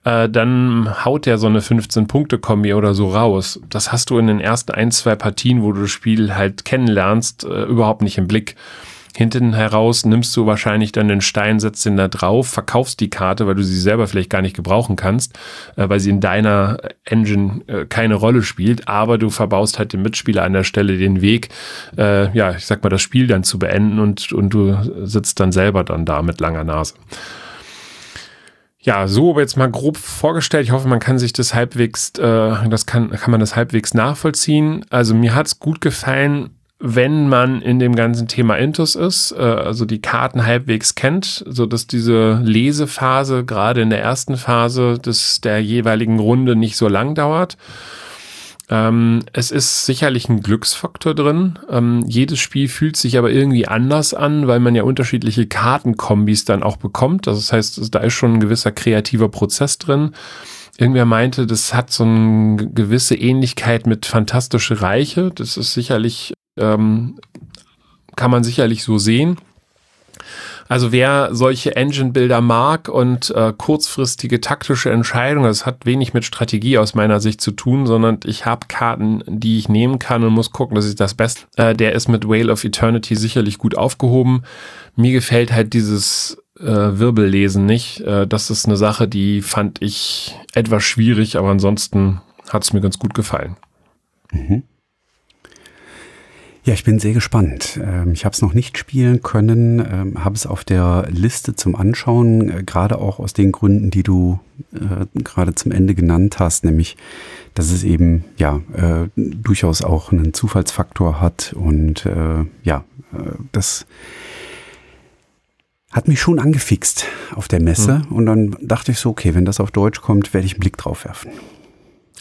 äh, dann haut der so eine 15-Punkte-Kombi oder so raus. Das hast du in den ersten ein, zwei Partien, wo du das Spiel halt kennenlernst, äh, überhaupt nicht im Blick. Hinten heraus nimmst du wahrscheinlich dann den Stein, setzt den da drauf, verkaufst die Karte, weil du sie selber vielleicht gar nicht gebrauchen kannst, äh, weil sie in deiner Engine äh, keine Rolle spielt, aber du verbaust halt dem Mitspieler an der Stelle den Weg, äh, ja, ich sag mal, das Spiel dann zu beenden und, und du sitzt dann selber dann da mit langer Nase. Ja, so jetzt mal grob vorgestellt. Ich hoffe, man kann sich das halbwegs, äh, das kann, kann man das halbwegs nachvollziehen. Also mir hat's gut gefallen, wenn man in dem ganzen Thema Intus ist, äh, also die Karten halbwegs kennt, so dass diese Lesephase gerade in der ersten Phase des der jeweiligen Runde nicht so lang dauert. Ähm, es ist sicherlich ein Glücksfaktor drin. Ähm, jedes Spiel fühlt sich aber irgendwie anders an, weil man ja unterschiedliche Kartenkombis dann auch bekommt. Also das heißt, da ist schon ein gewisser kreativer Prozess drin. Irgendwer meinte, das hat so eine gewisse Ähnlichkeit mit Fantastische Reiche. Das ist sicherlich, ähm, kann man sicherlich so sehen. Also wer solche Engine-Bilder mag und äh, kurzfristige taktische Entscheidungen, das hat wenig mit Strategie aus meiner Sicht zu tun, sondern ich habe Karten, die ich nehmen kann und muss gucken, dass ich das Beste. Äh, der ist mit Whale of Eternity sicherlich gut aufgehoben. Mir gefällt halt dieses äh, Wirbellesen nicht. Äh, das ist eine Sache, die fand ich etwas schwierig, aber ansonsten hat es mir ganz gut gefallen. Mhm. Ja, ich bin sehr gespannt. Ähm, ich habe es noch nicht spielen können, ähm, habe es auf der Liste zum Anschauen, äh, gerade auch aus den Gründen, die du äh, gerade zum Ende genannt hast, nämlich, dass es eben ja äh, durchaus auch einen Zufallsfaktor hat und ja, das hat mich schon angefixt auf der Messe mhm. und dann dachte ich so, okay, wenn das auf Deutsch kommt, werde ich einen Blick drauf werfen.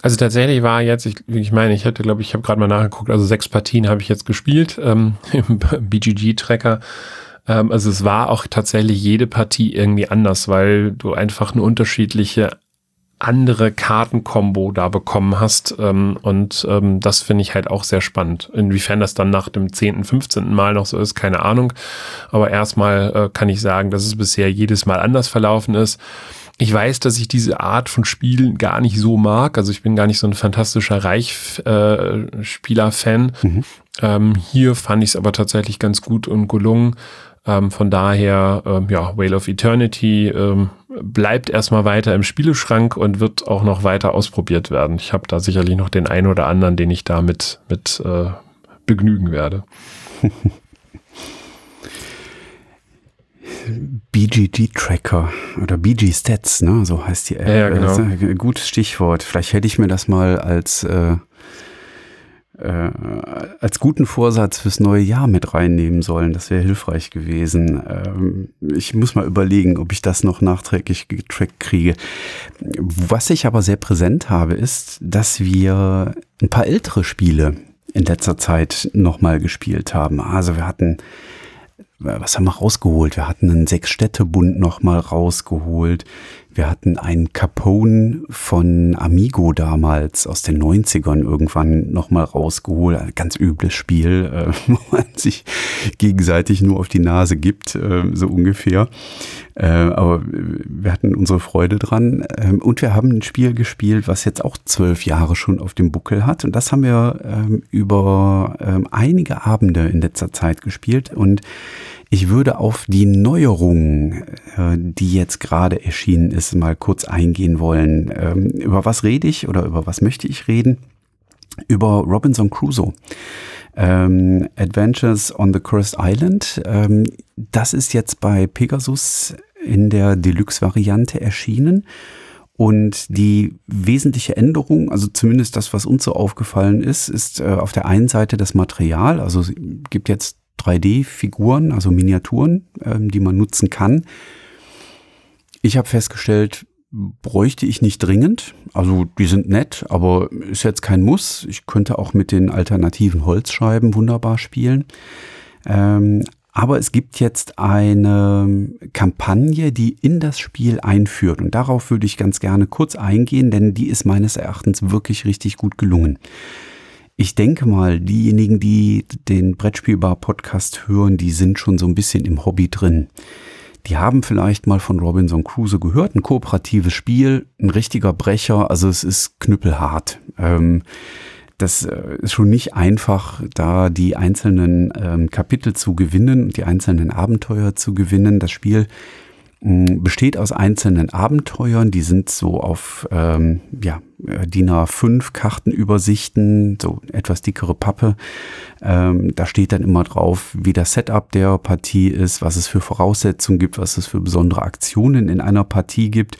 Also tatsächlich war jetzt, ich, ich meine, ich hätte, glaube ich, habe gerade mal nachgeguckt, also sechs Partien habe ich jetzt gespielt ähm, im BGG-Tracker. Ähm, also es war auch tatsächlich jede Partie irgendwie anders, weil du einfach eine unterschiedliche andere Kartenkombo da bekommen hast. Ähm, und ähm, das finde ich halt auch sehr spannend. Inwiefern das dann nach dem 10., 15. Mal noch so ist, keine Ahnung. Aber erstmal äh, kann ich sagen, dass es bisher jedes Mal anders verlaufen ist. Ich weiß, dass ich diese Art von Spielen gar nicht so mag. Also ich bin gar nicht so ein fantastischer Reichspieler-Fan. Äh, mhm. ähm, hier fand ich es aber tatsächlich ganz gut und gelungen. Ähm, von daher, ähm, ja, Whale of Eternity ähm, bleibt erstmal weiter im Spieleschrank und wird auch noch weiter ausprobiert werden. Ich habe da sicherlich noch den einen oder anderen, den ich da mit, mit äh, begnügen werde. BGG-Tracker oder BG-Stats, ne? so heißt die App. Ja, ja genau. ein gutes Stichwort. Vielleicht hätte ich mir das mal als, äh, äh, als guten Vorsatz fürs neue Jahr mit reinnehmen sollen. Das wäre hilfreich gewesen. Ähm, ich muss mal überlegen, ob ich das noch nachträglich getrackt kriege. Was ich aber sehr präsent habe, ist, dass wir ein paar ältere Spiele in letzter Zeit nochmal gespielt haben. Also wir hatten was haben wir rausgeholt? Wir hatten einen Sechs-Städte-Bund nochmal rausgeholt. Wir hatten einen Capone von Amigo damals aus den 90ern irgendwann nochmal rausgeholt. Ein ganz übles Spiel, äh, wo man sich gegenseitig nur auf die Nase gibt, äh, so ungefähr. Äh, aber wir hatten unsere Freude dran. Ähm, und wir haben ein Spiel gespielt, was jetzt auch zwölf Jahre schon auf dem Buckel hat. Und das haben wir ähm, über ähm, einige Abende in letzter Zeit gespielt. Und ich würde auf die Neuerung, äh, die jetzt gerade erschienen ist, mal kurz eingehen wollen. Ähm, über was rede ich oder über was möchte ich reden? Über Robinson Crusoe. Ähm, Adventures on the Cursed Island. Ähm, das ist jetzt bei Pegasus in der Deluxe-Variante erschienen. Und die wesentliche Änderung, also zumindest das, was uns so aufgefallen ist, ist äh, auf der einen Seite das Material. Also es gibt jetzt 3D-Figuren, also Miniaturen, ähm, die man nutzen kann. Ich habe festgestellt, bräuchte ich nicht dringend. Also die sind nett, aber ist jetzt kein Muss. Ich könnte auch mit den alternativen Holzscheiben wunderbar spielen. Ähm, aber es gibt jetzt eine Kampagne, die in das Spiel einführt. Und darauf würde ich ganz gerne kurz eingehen, denn die ist meines Erachtens wirklich richtig gut gelungen. Ich denke mal, diejenigen, die den Brettspielbar-Podcast hören, die sind schon so ein bisschen im Hobby drin. Die haben vielleicht mal von Robinson Crusoe gehört, ein kooperatives Spiel, ein richtiger Brecher, also es ist knüppelhart. Ähm, das äh, ist schon nicht einfach, da die einzelnen ähm, Kapitel zu gewinnen, die einzelnen Abenteuer zu gewinnen. Das Spiel besteht aus einzelnen Abenteuern, die sind so auf ähm, ja, äh, DIN A5 Kartenübersichten, so etwas dickere Pappe. Ähm, da steht dann immer drauf, wie das Setup der Partie ist, was es für Voraussetzungen gibt, was es für besondere Aktionen in einer Partie gibt.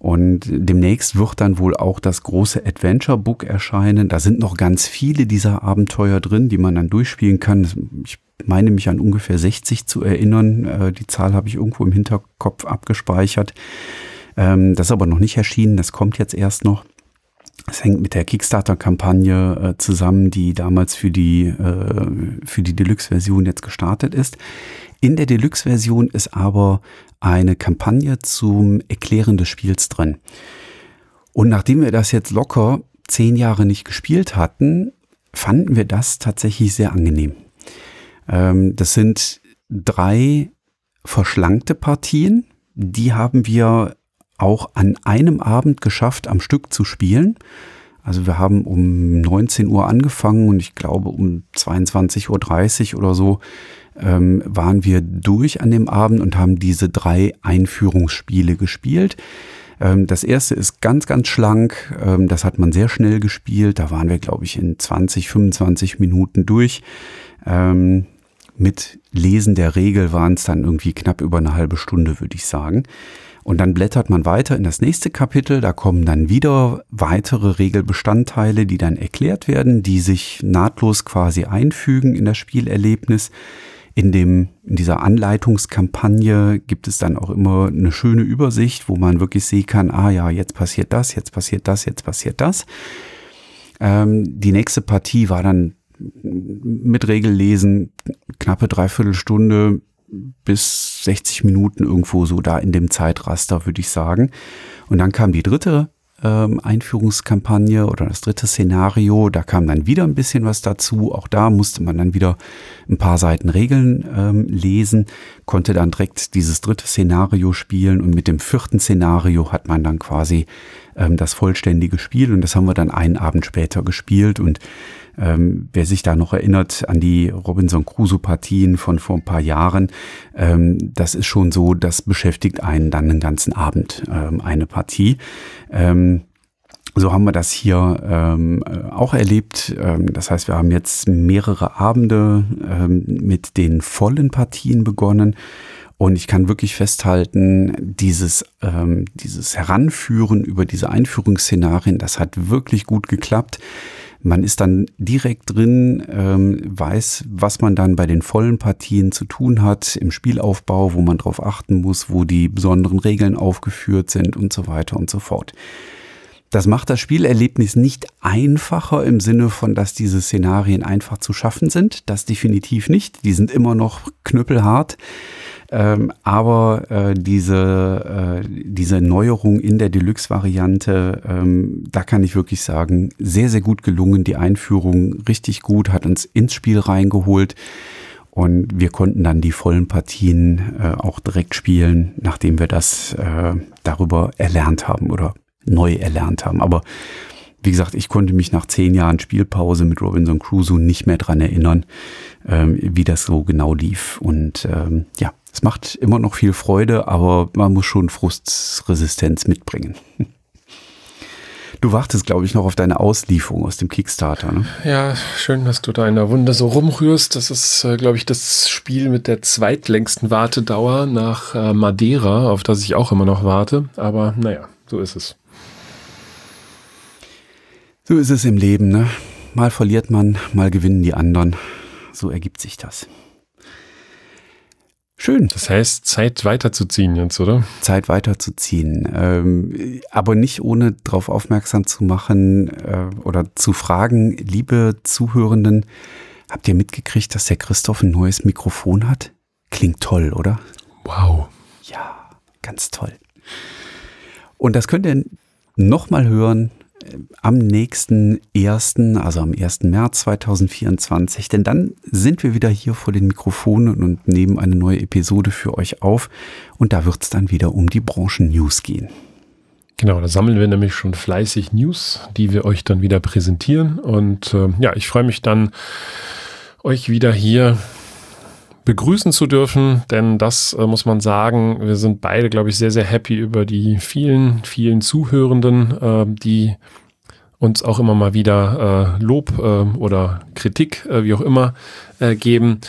Und demnächst wird dann wohl auch das große Adventure Book erscheinen. Da sind noch ganz viele dieser Abenteuer drin, die man dann durchspielen kann. Ich meine mich an ungefähr 60 zu erinnern. Äh, die Zahl habe ich irgendwo im Hinterkopf abgespeichert. Ähm, das ist aber noch nicht erschienen, das kommt jetzt erst noch. Es hängt mit der Kickstarter-Kampagne äh, zusammen, die damals für die, äh, für die Deluxe-Version jetzt gestartet ist. In der Deluxe-Version ist aber eine Kampagne zum Erklären des Spiels drin. Und nachdem wir das jetzt locker zehn Jahre nicht gespielt hatten, fanden wir das tatsächlich sehr angenehm. Ähm, das sind drei verschlankte Partien. Die haben wir auch an einem Abend geschafft, am Stück zu spielen. Also wir haben um 19 Uhr angefangen und ich glaube um 22.30 Uhr oder so ähm, waren wir durch an dem Abend und haben diese drei Einführungsspiele gespielt. Ähm, das erste ist ganz, ganz schlank. Ähm, das hat man sehr schnell gespielt. Da waren wir, glaube ich, in 20, 25 Minuten durch. Ähm, mit Lesen der Regel waren es dann irgendwie knapp über eine halbe Stunde, würde ich sagen. Und dann blättert man weiter in das nächste Kapitel. Da kommen dann wieder weitere Regelbestandteile, die dann erklärt werden, die sich nahtlos quasi einfügen in das Spielerlebnis. In, dem, in dieser Anleitungskampagne gibt es dann auch immer eine schöne Übersicht, wo man wirklich sehen kann, ah ja, jetzt passiert das, jetzt passiert das, jetzt passiert das. Ähm, die nächste Partie war dann mit Regellesen knappe Dreiviertelstunde bis 60 Minuten irgendwo so da in dem Zeitraster, würde ich sagen. Und dann kam die dritte ähm, Einführungskampagne oder das dritte Szenario. Da kam dann wieder ein bisschen was dazu. Auch da musste man dann wieder ein paar Seiten Regeln ähm, lesen, konnte dann direkt dieses dritte Szenario spielen und mit dem vierten Szenario hat man dann quasi ähm, das vollständige Spiel und das haben wir dann einen Abend später gespielt und ähm, wer sich da noch erinnert an die Robinson Crusoe-Partien von vor ein paar Jahren, ähm, das ist schon so, das beschäftigt einen dann den ganzen Abend, ähm, eine Partie. Ähm, so haben wir das hier ähm, auch erlebt. Ähm, das heißt, wir haben jetzt mehrere Abende ähm, mit den vollen Partien begonnen. Und ich kann wirklich festhalten, dieses, ähm, dieses Heranführen über diese Einführungsszenarien, das hat wirklich gut geklappt. Man ist dann direkt drin, ähm, weiß, was man dann bei den vollen Partien zu tun hat im Spielaufbau, wo man drauf achten muss, wo die besonderen Regeln aufgeführt sind und so weiter und so fort. Das macht das Spielerlebnis nicht einfacher im Sinne von, dass diese Szenarien einfach zu schaffen sind. Das definitiv nicht. Die sind immer noch knüppelhart. Ähm, aber äh, diese, äh, diese Neuerung in der Deluxe-Variante, ähm, da kann ich wirklich sagen, sehr, sehr gut gelungen. Die Einführung richtig gut, hat uns ins Spiel reingeholt. Und wir konnten dann die vollen Partien äh, auch direkt spielen, nachdem wir das äh, darüber erlernt haben oder neu erlernt haben. Aber wie gesagt, ich konnte mich nach zehn Jahren Spielpause mit Robinson Crusoe nicht mehr dran erinnern, ähm, wie das so genau lief. Und ähm, ja, es macht immer noch viel Freude, aber man muss schon Frustresistenz mitbringen. Du wartest, glaube ich, noch auf deine Auslieferung aus dem Kickstarter. Ne? Ja, schön, dass du da in der Wunde so rumrührst. Das ist, äh, glaube ich, das Spiel mit der zweitlängsten Wartedauer nach äh, Madeira, auf das ich auch immer noch warte. Aber naja, so ist es. So ist es im Leben. Ne? Mal verliert man, mal gewinnen die anderen. So ergibt sich das. Schön. Das heißt, Zeit weiterzuziehen jetzt, oder? Zeit weiterzuziehen. Ähm, aber nicht ohne darauf aufmerksam zu machen äh, oder zu fragen, liebe Zuhörenden, habt ihr mitgekriegt, dass der Christoph ein neues Mikrofon hat? Klingt toll, oder? Wow. Ja, ganz toll. Und das könnt ihr nochmal hören am nächsten ersten, also am 1. März 2024, denn dann sind wir wieder hier vor den Mikrofonen und nehmen eine neue Episode für euch auf und da wird es dann wieder um die Branchen-News gehen. Genau, da sammeln wir nämlich schon fleißig News, die wir euch dann wieder präsentieren. Und äh, ja, ich freue mich dann, euch wieder hier begrüßen zu dürfen, denn das äh, muss man sagen, wir sind beide, glaube ich, sehr, sehr happy über die vielen, vielen Zuhörenden, äh, die uns auch immer mal wieder äh, Lob äh, oder Kritik, äh, wie auch immer, äh, geben.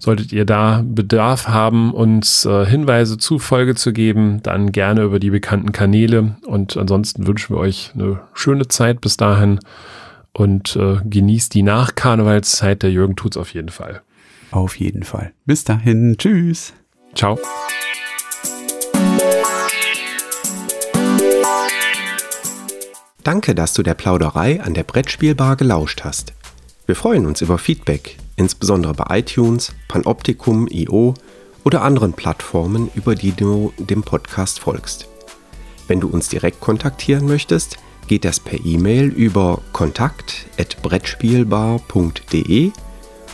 Solltet ihr da Bedarf haben, uns Hinweise zu Folge zu geben, dann gerne über die bekannten Kanäle. Und ansonsten wünschen wir euch eine schöne Zeit bis dahin und genießt die Nachkarnevalszeit. Der Jürgen tut's auf jeden Fall. Auf jeden Fall. Bis dahin. Tschüss. Ciao. Danke, dass du der Plauderei an der Brettspielbar gelauscht hast. Wir freuen uns über Feedback, insbesondere bei iTunes, Panoptikum, IO oder anderen Plattformen, über die du dem Podcast folgst. Wenn du uns direkt kontaktieren möchtest, geht das per E-Mail über kontakt@brettspielbar.de